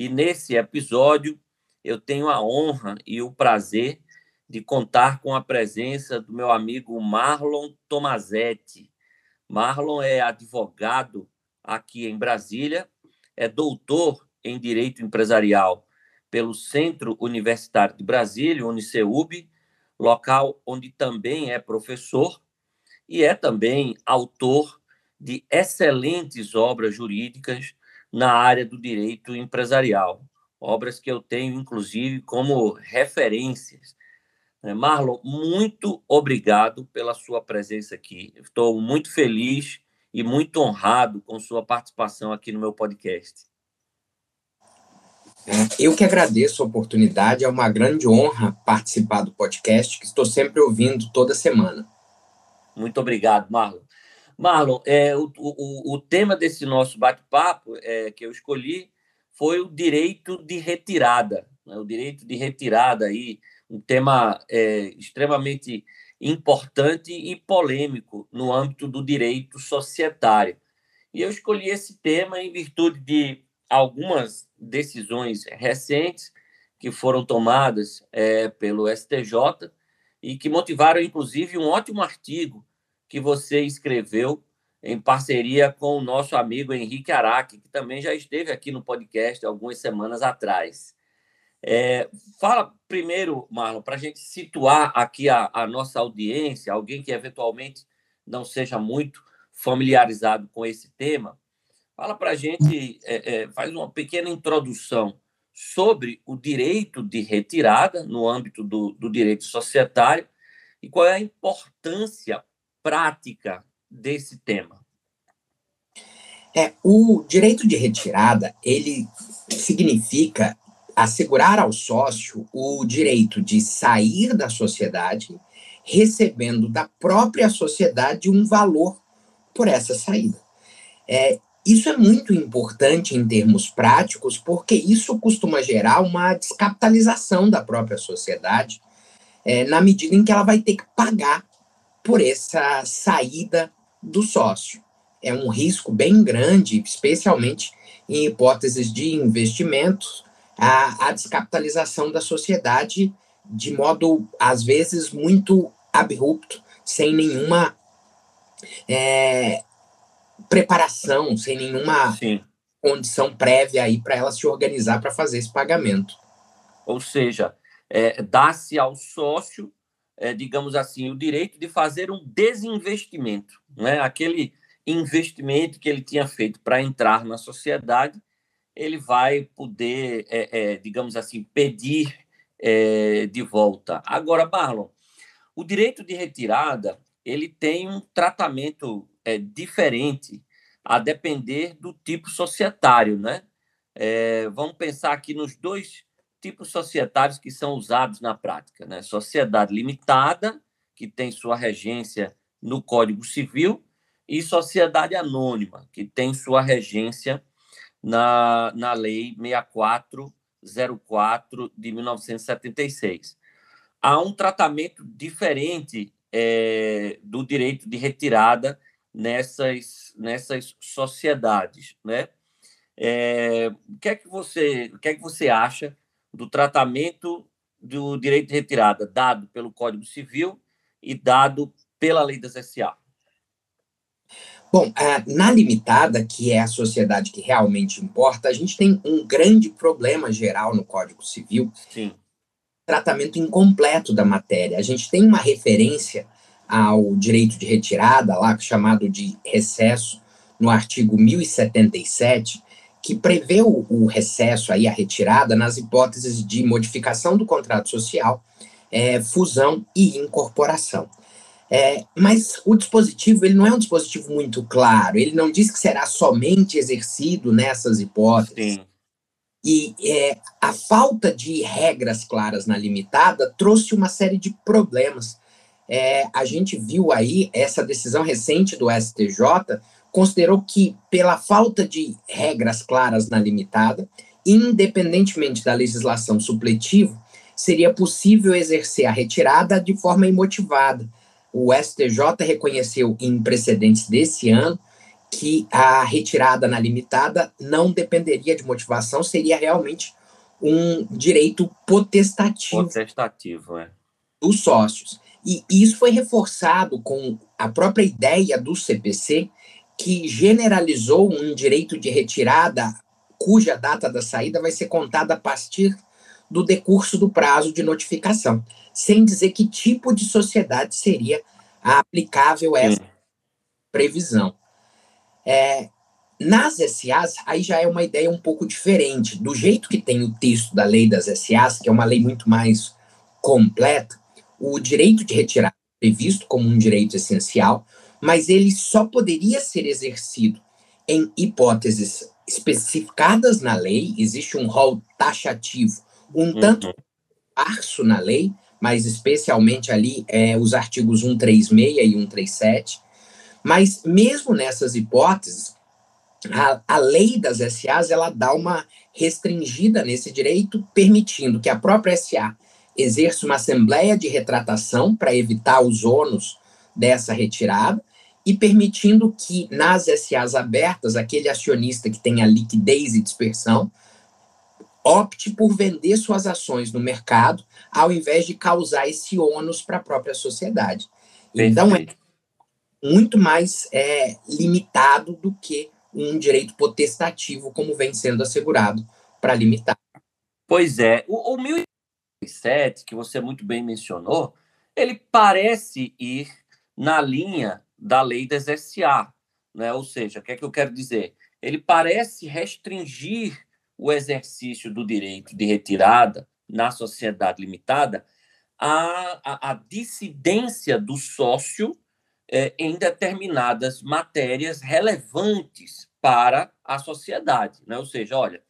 E nesse episódio eu tenho a honra e o prazer de contar com a presença do meu amigo Marlon Tomazetti. Marlon é advogado aqui em Brasília, é doutor em Direito Empresarial pelo Centro Universitário de Brasília, Uniceub, local onde também é professor e é também autor de excelentes obras jurídicas na área do direito empresarial, obras que eu tenho, inclusive, como referências. Né, Marlon, muito obrigado pela sua presença aqui. Estou muito feliz e muito honrado com sua participação aqui no meu podcast. É, eu que agradeço a oportunidade, é uma grande honra participar do podcast, que estou sempre ouvindo toda semana. Muito obrigado, Marlon. Marlon, é, o, o, o tema desse nosso bate-papo é, que eu escolhi foi o direito de retirada. Né? O direito de retirada, aí, um tema é, extremamente importante e polêmico no âmbito do direito societário. E eu escolhi esse tema em virtude de algumas decisões recentes que foram tomadas é, pelo STJ e que motivaram, inclusive, um ótimo artigo que você escreveu em parceria com o nosso amigo Henrique Araque, que também já esteve aqui no podcast algumas semanas atrás. É, fala primeiro, Marlon, para a gente situar aqui a, a, nossa audiência, alguém que eventualmente não seja muito familiarizado com esse tema, fala para a gente, é, é, faz uma pequena introdução sobre o direito de retirada no âmbito do, do direito societário e qual é a importância prática desse tema? É, o direito de retirada, ele significa assegurar ao sócio o direito de sair da sociedade, recebendo da própria sociedade um valor por essa saída. É, isso é muito importante em termos práticos, porque isso costuma gerar uma descapitalização da própria sociedade, é, na medida em que ela vai ter que pagar por essa saída do sócio. É um risco bem grande, especialmente em hipóteses de investimentos, a, a descapitalização da sociedade de modo, às vezes, muito abrupto, sem nenhuma é, preparação, sem nenhuma Sim. condição prévia aí para ela se organizar para fazer esse pagamento. Ou seja, é, dá-se ao sócio é, digamos assim, o direito de fazer um desinvestimento, né? aquele investimento que ele tinha feito para entrar na sociedade, ele vai poder, é, é, digamos assim, pedir é, de volta. Agora, Marlon, o direito de retirada ele tem um tratamento é, diferente a depender do tipo societário, né? É, vamos pensar aqui nos dois tipos societários que são usados na prática. Né? Sociedade limitada, que tem sua regência no Código Civil, e sociedade anônima, que tem sua regência na, na Lei 6404 de 1976. Há um tratamento diferente é, do direito de retirada nessas, nessas sociedades. Né? É, o, que é que você, o que é que você acha do tratamento do direito de retirada dado pelo Código Civil e dado pela lei das SA? Bom, na limitada, que é a sociedade que realmente importa, a gente tem um grande problema geral no Código Civil. Sim. Tratamento incompleto da matéria. A gente tem uma referência ao direito de retirada, lá chamado de recesso, no artigo 1077, que prevê o, o, recesso, aí, a retirada, nas hipóteses de modificação do contrato social, é, fusão e incorporação. É, mas o dispositivo ele não é um dispositivo muito claro, ele não diz que será somente exercido nessas hipóteses. Sim. E é, a falta de regras claras na limitada trouxe uma série de problemas. É, a gente viu aí essa decisão recente do STJ considerou que, pela falta de regras claras na limitada, independentemente da legislação supletiva, seria possível exercer a retirada de forma imotivada. O STJ reconheceu em precedentes desse ano que a retirada na limitada não dependeria de motivação, seria realmente um direito potestativo. Potestativo, é. Dos sócios. E isso foi reforçado com a própria ideia do CPC, que generalizou um direito de retirada cuja data da saída vai ser contada a partir do decurso do prazo de notificação, sem dizer que tipo de sociedade seria aplicável essa previsão. É, nas SAs, aí já é uma ideia um pouco diferente. Do jeito que tem o texto da lei das SAs, que é uma lei muito mais completa, o direito de retirada é previsto como um direito essencial, mas ele só poderia ser exercido em hipóteses especificadas na lei, existe um rol taxativo, um uhum. tanto parso na lei, mas especialmente ali é, os artigos 136 e 137. Mas mesmo nessas hipóteses, a, a lei das SAs ela dá uma restringida nesse direito, permitindo que a própria SA exerça uma assembleia de retratação para evitar os ônus dessa retirada, e permitindo que nas SAs abertas, aquele acionista que tem a liquidez e dispersão, opte por vender suas ações no mercado, ao invés de causar esse ônus para a própria sociedade. Então, é muito mais é, limitado do que um direito potestativo, como vem sendo assegurado para limitar. Pois é. O, o 1007, que você muito bem mencionou, ele parece ir na linha da lei das SA. Né? Ou seja, o que é que eu quero dizer? Ele parece restringir o exercício do direito de retirada na sociedade limitada à, à, à dissidência do sócio é, em determinadas matérias relevantes para a sociedade. Né? Ou seja, olha,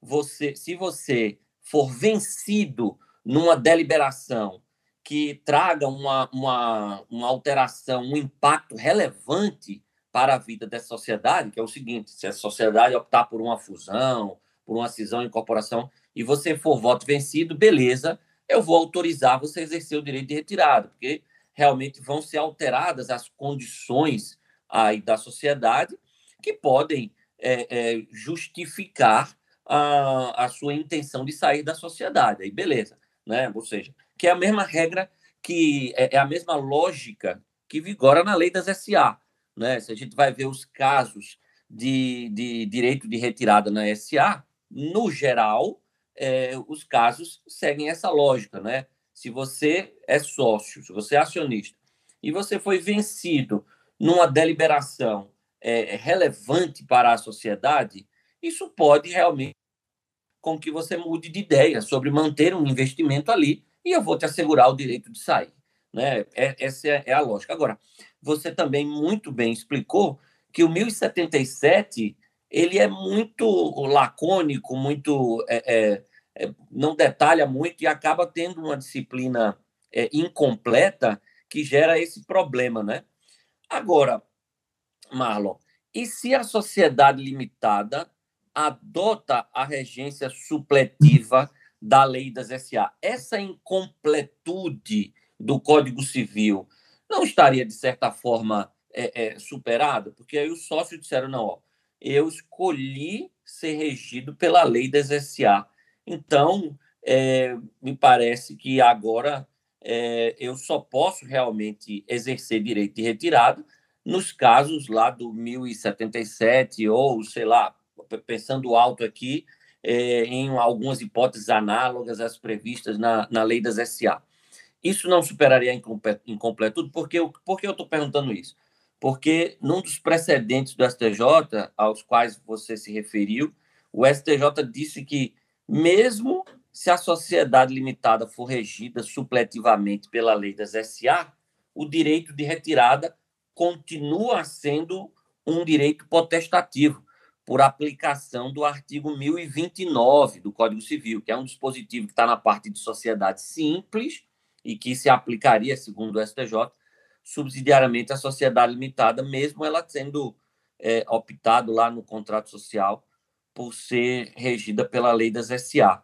você, se você for vencido numa deliberação que traga uma, uma, uma alteração, um impacto relevante para a vida dessa sociedade, que é o seguinte: se a sociedade optar por uma fusão, por uma cisão, incorporação, e você for voto vencido, beleza, eu vou autorizar você a exercer o direito de retirada, porque realmente vão ser alteradas as condições aí da sociedade que podem é, é, justificar a, a sua intenção de sair da sociedade. Aí, beleza, né? Ou seja, que é a mesma regra, que é, é a mesma lógica que vigora na lei das SA. Né? Se a gente vai ver os casos de, de direito de retirada na SA, no geral, é, os casos seguem essa lógica. Né? Se você é sócio, se você é acionista, e você foi vencido numa deliberação é, relevante para a sociedade, isso pode realmente com que você mude de ideia sobre manter um investimento ali e eu vou te assegurar o direito de sair. Né? É, essa é, é a lógica. Agora, você também muito bem explicou que o 1077 ele é muito lacônico, muito é, é, é, não detalha muito e acaba tendo uma disciplina é, incompleta que gera esse problema, né? Agora, Marlon, e se a sociedade limitada adota a regência supletiva da lei das SA. Essa incompletude do Código Civil não estaria, de certa forma, é, é, superada? Porque aí os sócios disseram: não, ó, eu escolhi ser regido pela lei das SA. Então, é, me parece que agora é, eu só posso realmente exercer direito de retirada nos casos lá do 1077 ou, sei lá, pensando alto aqui, é, em algumas hipóteses análogas às previstas na, na lei das SA. Isso não superaria a incompletude? Por que, por que eu estou perguntando isso? Porque num dos precedentes do STJ, aos quais você se referiu, o STJ disse que, mesmo se a sociedade limitada for regida supletivamente pela lei das SA, o direito de retirada continua sendo um direito potestativo por aplicação do artigo 1029 do Código Civil, que é um dispositivo que está na parte de sociedade simples e que se aplicaria, segundo o STJ, subsidiariamente à sociedade limitada, mesmo ela sendo é, optado lá no contrato social por ser regida pela lei das SA.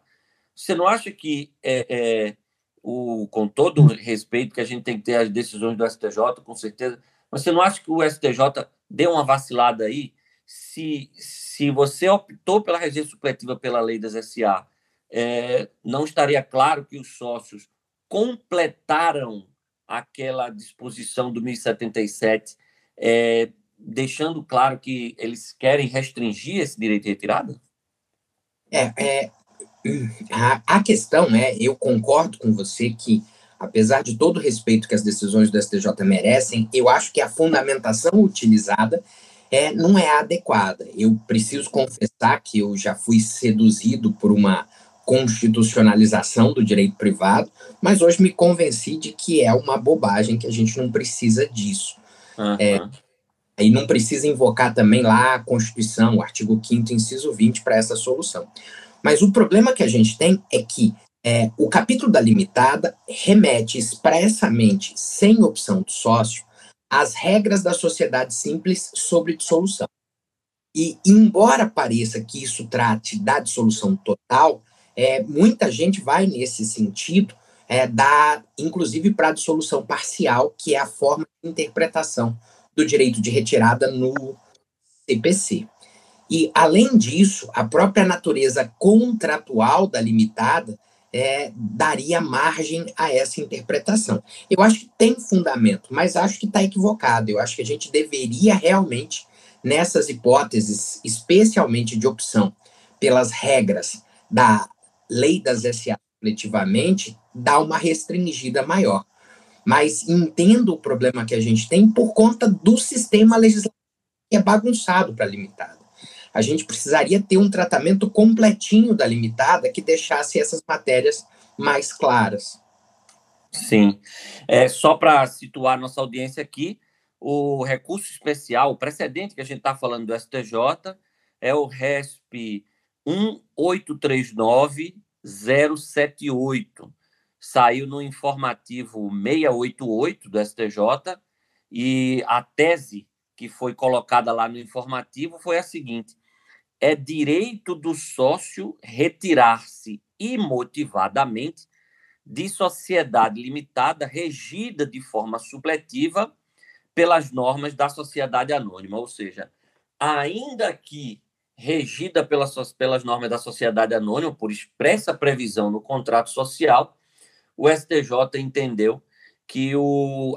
Você não acha que, é, é, o, com todo o respeito que a gente tem que ter as decisões do STJ, com certeza, mas você não acha que o STJ deu uma vacilada aí? Se, se você optou pela regência supletiva pela lei das SA, é, não estaria claro que os sócios completaram aquela disposição do 1077, é, deixando claro que eles querem restringir esse direito de retirada? É, é a, a questão é, eu concordo com você que, apesar de todo o respeito que as decisões do STJ merecem, eu acho que a fundamentação utilizada é, não é adequada. Eu preciso confessar que eu já fui seduzido por uma constitucionalização do direito privado, mas hoje me convenci de que é uma bobagem, que a gente não precisa disso. Uhum. É, e não precisa invocar também lá a Constituição, o artigo 5 inciso 20, para essa solução. Mas o problema que a gente tem é que é, o capítulo da limitada remete expressamente, sem opção do sócio, às regras da sociedade simples sobre dissolução. E, embora pareça que isso trate da dissolução total, é, muita gente vai nesse sentido, é, da, inclusive para a dissolução parcial, que é a forma de interpretação do direito de retirada no CPC. E, além disso, a própria natureza contratual da limitada é, daria margem a essa interpretação. Eu acho que tem fundamento, mas acho que está equivocado. Eu acho que a gente deveria realmente, nessas hipóteses, especialmente de opção pelas regras da lei das SA coletivamente, dá uma restringida maior. Mas entendo o problema que a gente tem por conta do sistema legislativo que é bagunçado para limitada. A gente precisaria ter um tratamento completinho da limitada que deixasse essas matérias mais claras. Sim. É, só para situar nossa audiência aqui, o recurso especial, o precedente que a gente está falando do STJ, é o RESP 1839 078. Saiu no informativo 688 do STJ e a tese que foi colocada lá no informativo foi a seguinte: é direito do sócio retirar-se imotivadamente de sociedade limitada regida de forma supletiva pelas normas da sociedade anônima, ou seja, ainda que regida pelas, pelas normas da sociedade anônima, por expressa previsão no contrato social, o STJ entendeu que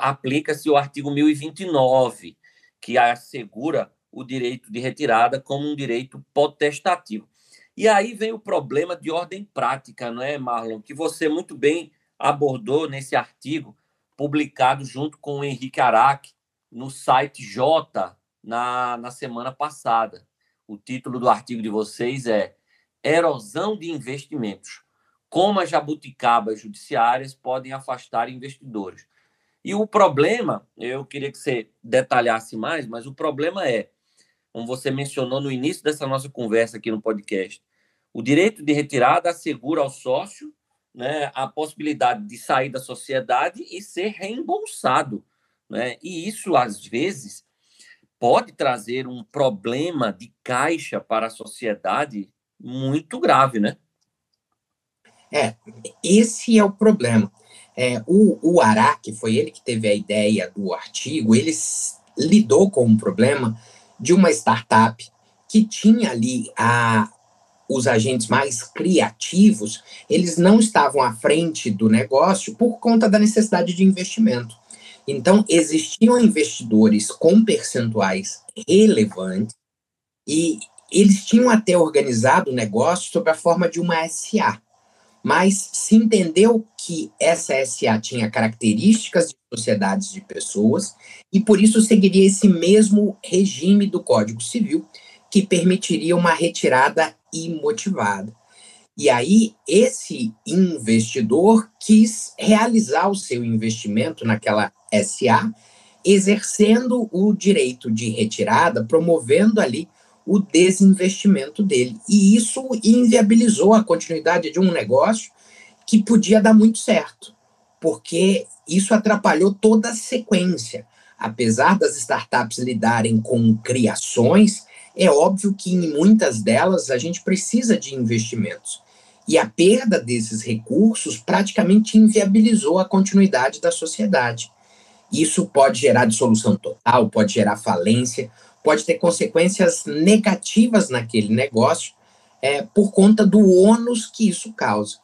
aplica-se o artigo 1029, que assegura o direito de retirada como um direito potestativo. E aí vem o problema de ordem prática, não é, Marlon? Que você muito bem abordou nesse artigo publicado junto com o Henrique Araque no site J na, na semana passada. O título do artigo de vocês é Erosão de investimentos. Como as jabuticabas judiciárias podem afastar investidores. E o problema, eu queria que você detalhasse mais, mas o problema é, como você mencionou no início dessa nossa conversa aqui no podcast, o direito de retirada assegura ao sócio né, a possibilidade de sair da sociedade e ser reembolsado. Né? E isso, às vezes, pode trazer um problema de caixa para a sociedade muito grave, né? É, esse é o problema. É, o, o Ará, que foi ele que teve a ideia do artigo, ele lidou com um problema de uma startup que tinha ali a, os agentes mais criativos, eles não estavam à frente do negócio por conta da necessidade de investimento. Então, existiam investidores com percentuais relevantes e eles tinham até organizado o negócio sob a forma de uma SA. Mas se entendeu que essa SA tinha características de sociedades de pessoas e por isso seguiria esse mesmo regime do Código Civil que permitiria uma retirada imotivada. E aí, esse investidor quis realizar o seu investimento naquela SA, exercendo o direito de retirada, promovendo ali o desinvestimento dele. E isso inviabilizou a continuidade de um negócio que podia dar muito certo, porque isso atrapalhou toda a sequência. Apesar das startups lidarem com criações, é óbvio que em muitas delas a gente precisa de investimentos. E a perda desses recursos praticamente inviabilizou a continuidade da sociedade. Isso pode gerar dissolução total, pode gerar falência, pode ter consequências negativas naquele negócio é, por conta do ônus que isso causa.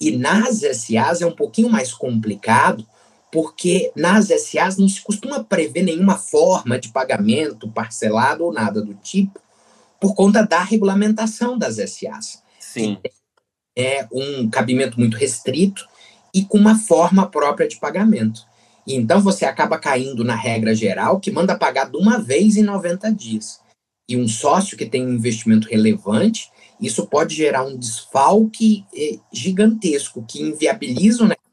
E nas SAs é um pouquinho mais complicado, porque nas SAs não se costuma prever nenhuma forma de pagamento parcelado ou nada do tipo, por conta da regulamentação das SAs. Sim. É um cabimento muito restrito e com uma forma própria de pagamento. E então você acaba caindo na regra geral que manda pagar de uma vez em 90 dias. E um sócio que tem um investimento relevante, isso pode gerar um desfalque eh, gigantesco que inviabiliza o negócio,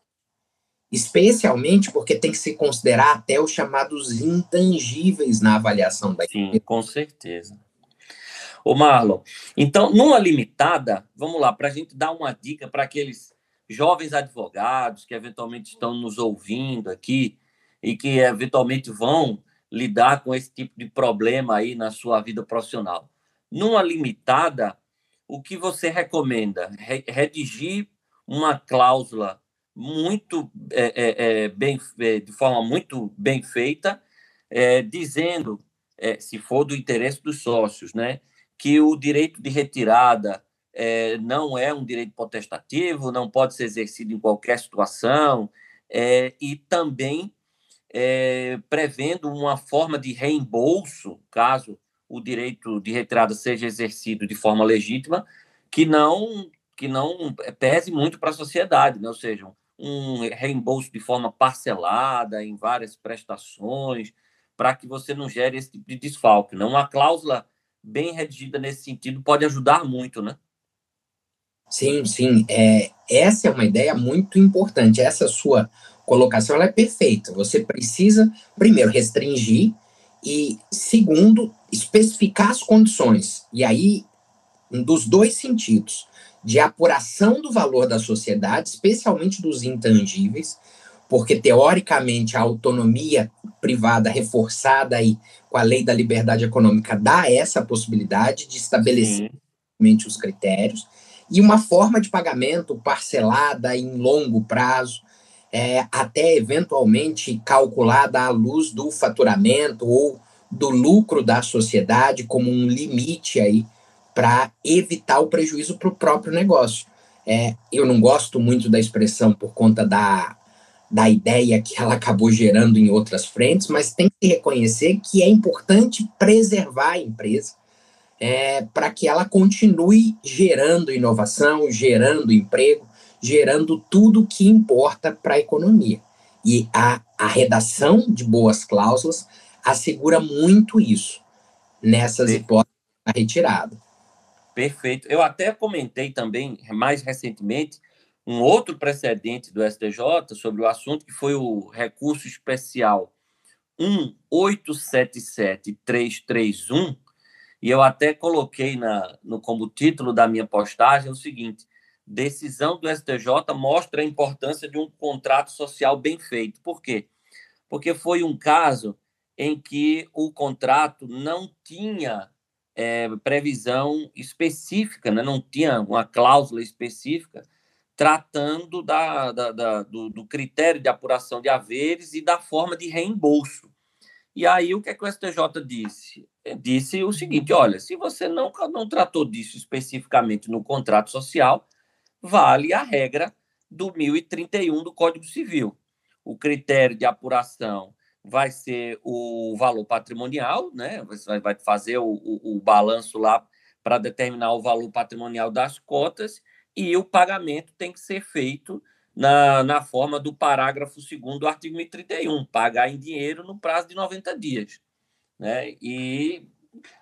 especialmente porque tem que se considerar até os chamados intangíveis na avaliação da Sim, com certeza. Ô Marlon, então, numa limitada, vamos lá, para a gente dar uma dica para aqueles jovens advogados que eventualmente estão nos ouvindo aqui e que eventualmente vão lidar com esse tipo de problema aí na sua vida profissional. Numa limitada, o que você recomenda? Redigir uma cláusula muito é, é, é bem, é, de forma muito bem feita, é, dizendo, é, se for do interesse dos sócios, né, que o direito de retirada é, não é um direito potestativo, não pode ser exercido em qualquer situação, é, e também é, prevendo uma forma de reembolso, caso o direito de retirada seja exercido de forma legítima, que não que não pese muito para a sociedade, né? ou seja, um reembolso de forma parcelada em várias prestações, para que você não gere esse tipo de desfalque. Né? Uma cláusula bem redigida nesse sentido pode ajudar muito, né? Sim, sim. É, essa é uma ideia muito importante. Essa sua colocação ela é perfeita. Você precisa, primeiro, restringir e, segundo, especificar as condições. E aí, dos dois sentidos, de apuração do valor da sociedade, especialmente dos intangíveis, porque, teoricamente, a autonomia privada reforçada aí com a lei da liberdade econômica dá essa possibilidade de estabelecer os critérios e uma forma de pagamento parcelada em longo prazo, é, até eventualmente calculada à luz do faturamento ou do lucro da sociedade como um limite aí para evitar o prejuízo para o próprio negócio. É, eu não gosto muito da expressão por conta da, da ideia que ela acabou gerando em outras frentes, mas tem que reconhecer que é importante preservar a empresa é, para que ela continue gerando inovação, gerando emprego, gerando tudo que importa para a economia. E a, a redação de boas cláusulas assegura muito isso nessas hipóteses da retirada. Perfeito. Eu até comentei também, mais recentemente, um outro precedente do STJ sobre o assunto, que foi o recurso especial 1877331, e eu até coloquei na, no, como título da minha postagem o seguinte: decisão do STJ mostra a importância de um contrato social bem feito. Por quê? Porque foi um caso em que o contrato não tinha é, previsão específica, né? não tinha uma cláusula específica tratando da, da, da do, do critério de apuração de haveres e da forma de reembolso. E aí, o que, é que o STJ disse? Disse o seguinte: olha, se você não, não tratou disso especificamente no contrato social, vale a regra do 1031 do Código Civil. O critério de apuração vai ser o valor patrimonial, né? Você vai fazer o, o, o balanço lá para determinar o valor patrimonial das cotas e o pagamento tem que ser feito na, na forma do parágrafo 2 do artigo 1031, pagar em dinheiro no prazo de 90 dias. Né? E,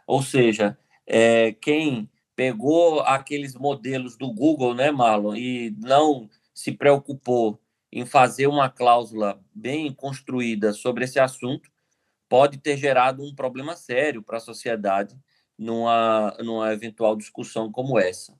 ou seja, é, quem pegou aqueles modelos do Google, né, Marlon, e não se preocupou em fazer uma cláusula bem construída sobre esse assunto, pode ter gerado um problema sério para a sociedade numa, numa eventual discussão como essa.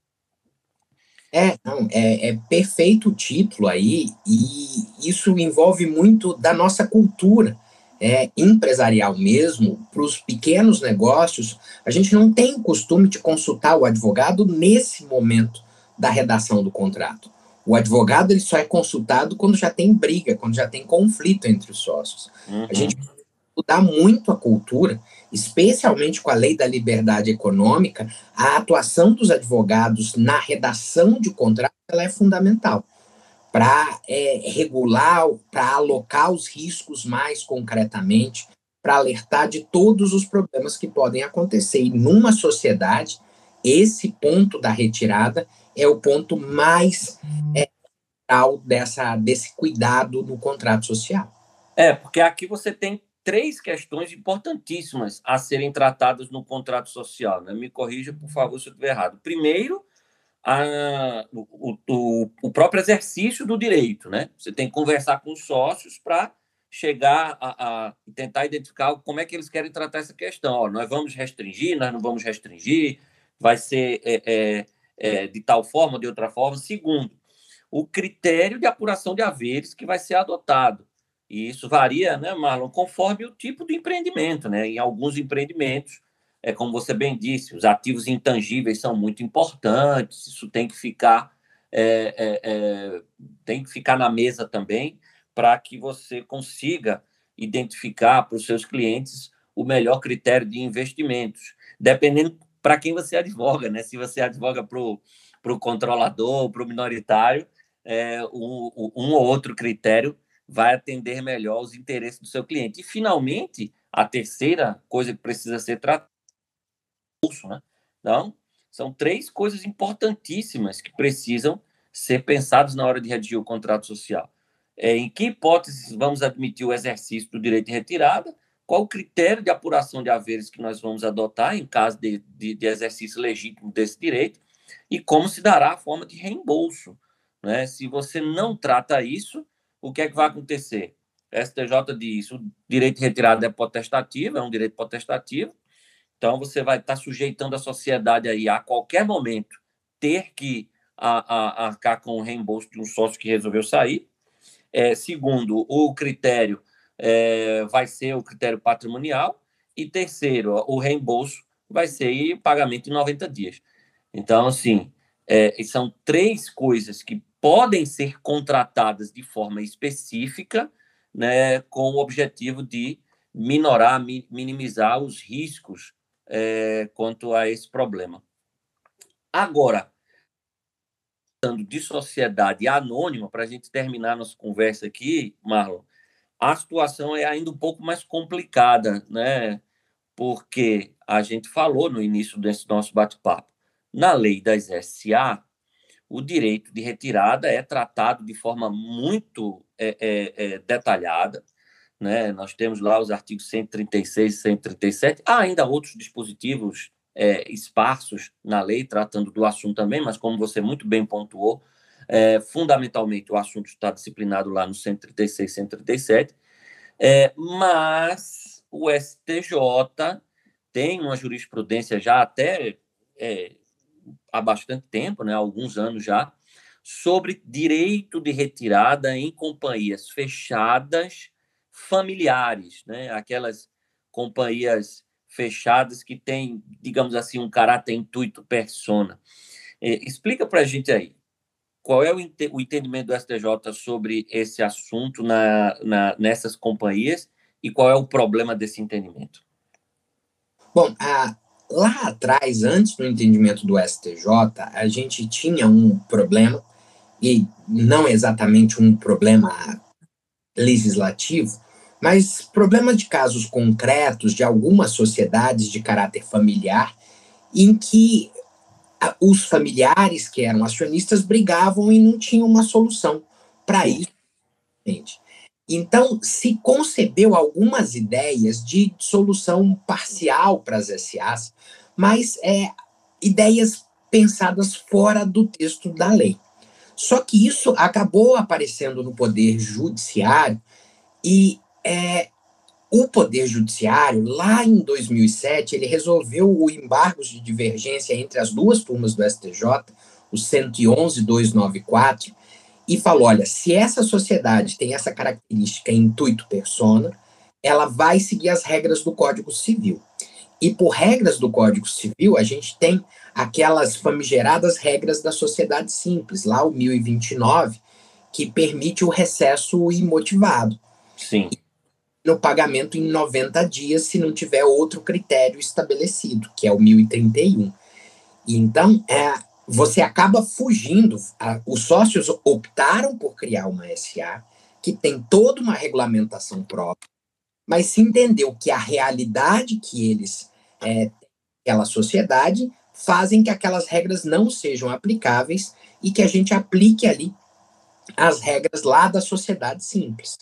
É, não, é, é perfeito o título aí, e isso envolve muito da nossa cultura é, empresarial mesmo, para os pequenos negócios, a gente não tem o costume de consultar o advogado nesse momento da redação do contrato. O advogado ele só é consultado quando já tem briga, quando já tem conflito entre os sócios. Uhum. A gente mudar muito a cultura, especialmente com a lei da liberdade econômica, a atuação dos advogados na redação de contrato ela é fundamental para é, regular, para alocar os riscos mais concretamente, para alertar de todos os problemas que podem acontecer. E numa sociedade, esse ponto da retirada é o ponto mais é, dessa, desse cuidado no contrato social. É, porque aqui você tem três questões importantíssimas a serem tratadas no contrato social. Né? Me corrija, por favor, se eu estiver errado. Primeiro, a, o, o, o, próprio exercício do direito, né? Você tem que conversar com os sócios para chegar a, a, tentar identificar como é que eles querem tratar essa questão. Ó, nós vamos restringir, nós não vamos restringir, vai ser é, é, é, de tal forma, de outra forma. Segundo, o critério de apuração de haveres que vai ser adotado. E isso varia, né, Marlon, conforme o tipo do empreendimento, né? Em alguns empreendimentos, é como você bem disse, os ativos intangíveis são muito importantes, isso tem que ficar é, é, é, tem que ficar na mesa também para que você consiga identificar para os seus clientes o melhor critério de investimentos, dependendo para quem você advoga, né? Se você advoga para o controlador, para o minoritário, é, um, um ou outro critério vai atender melhor os interesses do seu cliente. E, finalmente, a terceira coisa que precisa ser tratada bolso, né? Então, são três coisas importantíssimas que precisam ser pensadas na hora de redigir o contrato social. É, em que hipóteses vamos admitir o exercício do direito de retirada? Qual o critério de apuração de haveres que nós vamos adotar em caso de, de, de exercício legítimo desse direito? E como se dará a forma de reembolso? Né? Se você não trata isso, o que é que vai acontecer? STJ diz: o direito de retirada é potestativo, é um direito potestativo, então, você vai estar sujeitando a sociedade aí a qualquer momento ter que a, a, arcar com o reembolso de um sócio que resolveu sair. É, segundo, o critério é, vai ser o critério patrimonial. E terceiro, o reembolso vai ser o pagamento em 90 dias. Então, assim, é, são três coisas que podem ser contratadas de forma específica, né, com o objetivo de minorar, minimizar os riscos é, quanto a esse problema. Agora, de sociedade anônima, para a gente terminar nossa conversa aqui, Marlon, a situação é ainda um pouco mais complicada, né? Porque a gente falou no início desse nosso bate-papo, na lei das SA, o direito de retirada é tratado de forma muito é, é, é, detalhada, né? Nós temos lá os artigos 136 e 137. Há ainda outros dispositivos é, esparsos na lei tratando do assunto também, mas como você muito bem pontuou, é, fundamentalmente o assunto está disciplinado lá no 136 e 137. É, mas o STJ tem uma jurisprudência já até é, há bastante tempo, né, há alguns anos já, sobre direito de retirada em companhias fechadas familiares, né? aquelas companhias fechadas que têm, digamos assim, um caráter intuito persona. É, explica para a gente aí, qual é o, o, entendimento do STJ sobre esse assunto na, na, nessas companhias e qual é o problema desse entendimento? Bom, a, lá atrás, antes do entendimento do STJ, a gente tinha um problema, e não exatamente um problema legislativo, mas problemas de casos concretos de algumas sociedades de caráter familiar em que os familiares que eram acionistas brigavam e não tinham uma solução para isso. Gente. Então, se concebeu algumas ideias de solução parcial para as SAs, mas é, ideias pensadas fora do texto da lei. Só que isso acabou aparecendo no Poder Judiciário e é, o Poder Judiciário, lá em 2007, ele resolveu o embargo de divergência entre as duas turmas do STJ, o 111.294, e falou: olha, se essa sociedade tem essa característica intuito persona, ela vai seguir as regras do Código Civil. E por regras do Código Civil, a gente tem aquelas famigeradas regras da sociedade simples, lá o 1029, que permite o recesso imotivado. Sim. No pagamento em 90 dias, se não tiver outro critério estabelecido, que é o 1031. Então, é, você acaba fugindo. Os sócios optaram por criar uma SA, que tem toda uma regulamentação própria, mas se entendeu que a realidade que eles, é, aquela sociedade, fazem que aquelas regras não sejam aplicáveis e que a gente aplique ali as regras lá da sociedade simples.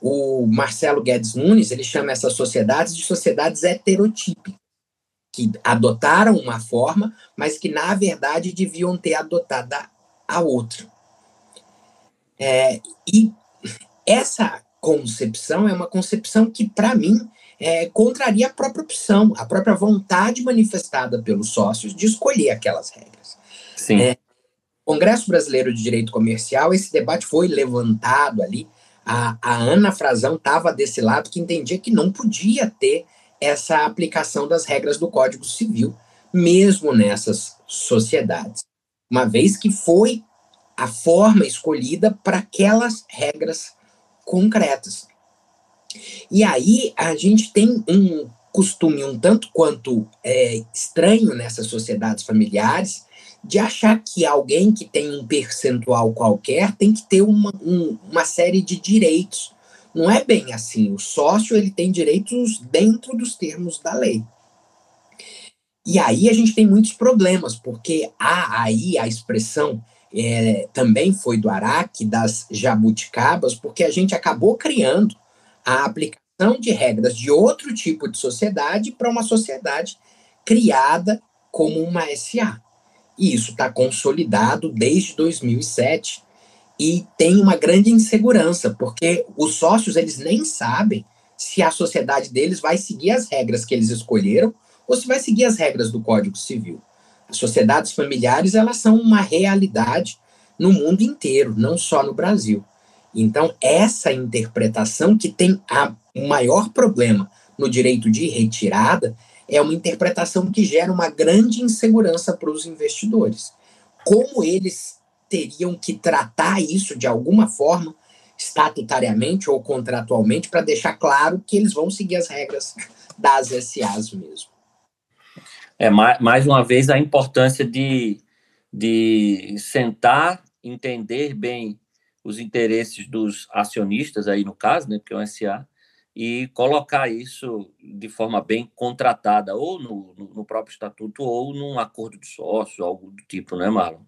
O Marcelo Guedes Nunes, ele chama essas sociedades de sociedades heterotípicas, que adotaram uma forma, mas que na verdade deviam ter adotado a outra. É, e essa concepção é uma concepção que, para mim, é, contraria a própria opção, a própria vontade manifestada pelos sócios de escolher aquelas regras. Sim. É, Congresso Brasileiro de Direito Comercial, esse debate foi levantado ali. A, a Ana Frazão estava desse lado que entendia que não podia ter essa aplicação das regras do Código Civil, mesmo nessas sociedades, uma vez que foi a forma escolhida para aquelas regras concretas. E aí a gente tem um costume um tanto quanto é, estranho nessas sociedades familiares de achar que alguém que tem um percentual qualquer tem que ter uma, um, uma série de direitos. Não é bem assim. O sócio ele tem direitos dentro dos termos da lei. E aí a gente tem muitos problemas, porque há aí a expressão é, também foi do Araque, das jabuticabas, porque a gente acabou criando a aplicação de regras de outro tipo de sociedade para uma sociedade criada como uma SA. E isso está consolidado desde 2007 e tem uma grande insegurança, porque os sócios eles nem sabem se a sociedade deles vai seguir as regras que eles escolheram ou se vai seguir as regras do Código Civil. As sociedades familiares elas são uma realidade no mundo inteiro, não só no Brasil. Então, essa interpretação que tem a, o maior problema no direito de retirada é uma interpretação que gera uma grande insegurança para os investidores. Como eles teriam que tratar isso de alguma forma, estatutariamente ou contratualmente, para deixar claro que eles vão seguir as regras das SAs mesmo. É, mais uma vez, a importância de, de sentar, entender bem os interesses dos acionistas, aí no caso, né, porque é um SA, e colocar isso de forma bem contratada, ou no, no próprio estatuto, ou num acordo de sócio, algo do tipo, né, Marlon?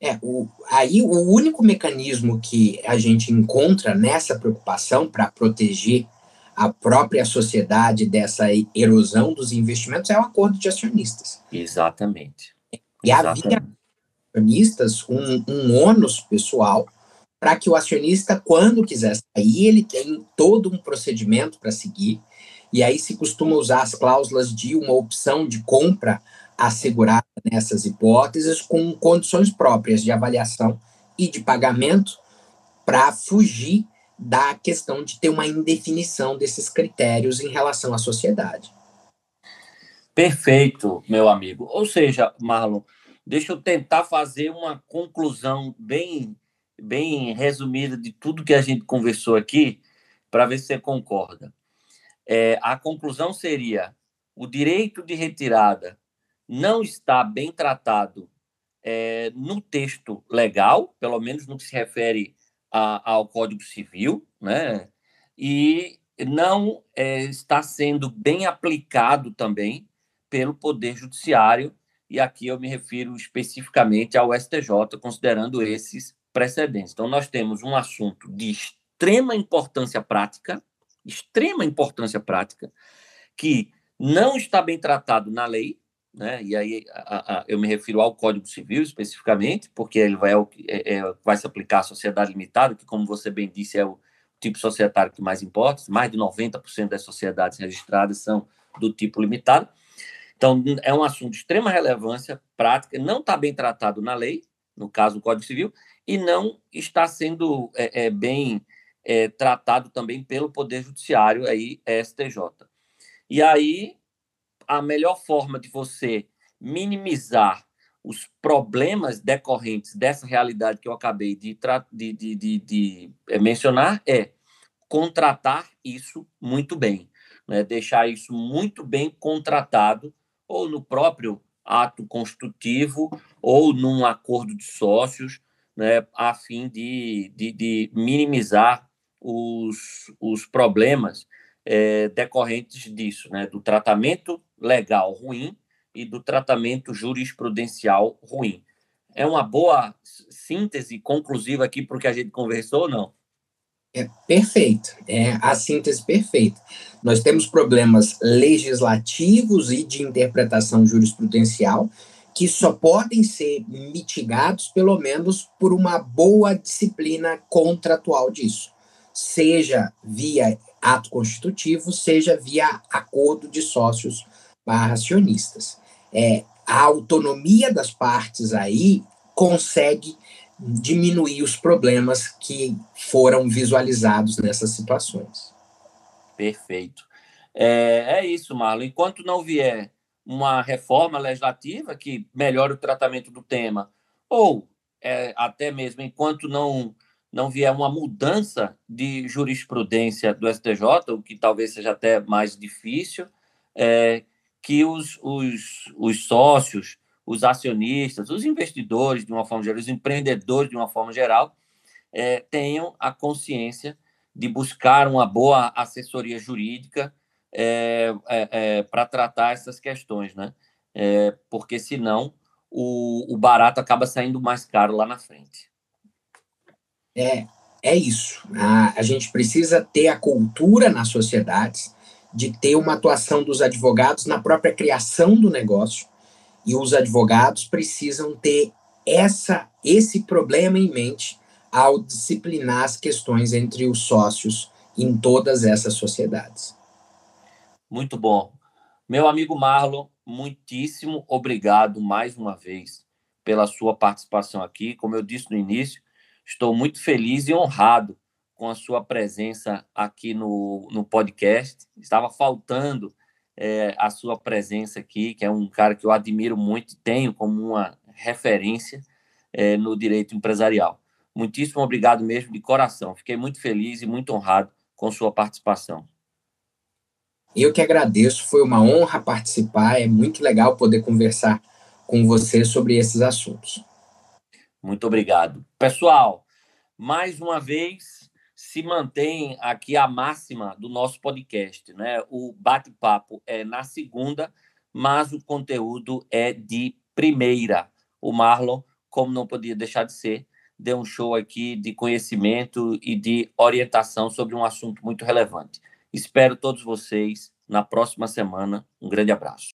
É, o, aí o único mecanismo que a gente encontra nessa preocupação para proteger a própria sociedade dessa erosão dos investimentos é o acordo de acionistas. Exatamente. E Exatamente. havia acionistas um, um ônus pessoal para que o acionista, quando quiser sair, ele tem todo um procedimento para seguir. E aí se costuma usar as cláusulas de uma opção de compra assegurada nessas hipóteses, com condições próprias de avaliação e de pagamento, para fugir da questão de ter uma indefinição desses critérios em relação à sociedade. Perfeito, meu amigo. Ou seja, Marlon, deixa eu tentar fazer uma conclusão bem bem resumida de tudo que a gente conversou aqui, para ver se você concorda. É, a conclusão seria: o direito de retirada não está bem tratado é, no texto legal, pelo menos no que se refere a, ao Código Civil, né? e não é, está sendo bem aplicado também pelo Poder Judiciário, e aqui eu me refiro especificamente ao STJ, considerando esses precedentes. Então, nós temos um assunto de extrema importância prática, extrema importância prática, que não está bem tratado na lei, né? e aí a, a, eu me refiro ao Código Civil especificamente, porque ele vai, é, é, vai se aplicar à sociedade limitada, que, como você bem disse, é o, tipo societário que mais importa, mais de 90% das sociedades registradas são do tipo limitado. Então, é um assunto de extrema relevância prática, não está bem tratado na lei, no caso, o Código Civil, e não está sendo é, é, bem é, tratado também pelo Poder Judiciário, aí, STJ. E aí, a melhor forma de você minimizar os problemas decorrentes dessa realidade que eu acabei de, de, de, de, de é, mencionar é contratar isso muito bem, né? deixar isso muito bem contratado, ou no próprio ato constitutivo, ou num acordo de sócios, né? a fim de, de, de minimizar os, os problemas é, decorrentes disso, né? do tratamento legal ruim e do tratamento jurisprudencial ruim. É uma boa síntese conclusiva aqui para o que a gente conversou, não? É perfeito, é a síntese perfeita. Nós temos problemas legislativos e de interpretação jurisprudencial que só podem ser mitigados, pelo menos, por uma boa disciplina contratual disso, seja via ato constitutivo, seja via acordo de sócios barra acionistas. É, a autonomia das partes aí consegue diminuir os problemas que foram visualizados nessas situações. Perfeito. É, é isso, Marlon. Enquanto não vier uma reforma legislativa que melhore o tratamento do tema, ou é, até mesmo enquanto não, não vier uma mudança de jurisprudência do STJ, o que talvez seja até mais difícil, é, que os, os, os sócios, os acionistas, os investidores, de uma forma geral, os empreendedores, de uma forma geral, é, tenham a consciência de buscar uma boa assessoria jurídica é, é, é para tratar essas questões, né? É, porque senão o, o barato acaba saindo mais caro lá na frente. É, é isso. A, a gente precisa ter a cultura nas sociedades de ter uma atuação dos advogados na própria criação do negócio, e os advogados precisam ter essa esse problema em mente ao disciplinar as questões entre os sócios em todas essas sociedades. Muito bom. Meu amigo Marlon, muitíssimo obrigado mais uma vez pela sua participação aqui. Como eu disse no início, estou muito feliz e honrado com a sua presença aqui no, no podcast. Estava faltando é, a sua presença aqui, que é um cara que eu admiro muito tenho como uma referência é, no direito empresarial. Muitíssimo obrigado mesmo, de coração. Fiquei muito feliz e muito honrado com sua participação. Eu que agradeço, foi uma honra participar, é muito legal poder conversar com você sobre esses assuntos. Muito obrigado. Pessoal, mais uma vez, se mantém aqui a máxima do nosso podcast, né? O bate-papo é na segunda, mas o conteúdo é de primeira. O Marlon, como não podia deixar de ser, deu um show aqui de conhecimento e de orientação sobre um assunto muito relevante. Espero todos vocês na próxima semana. Um grande abraço.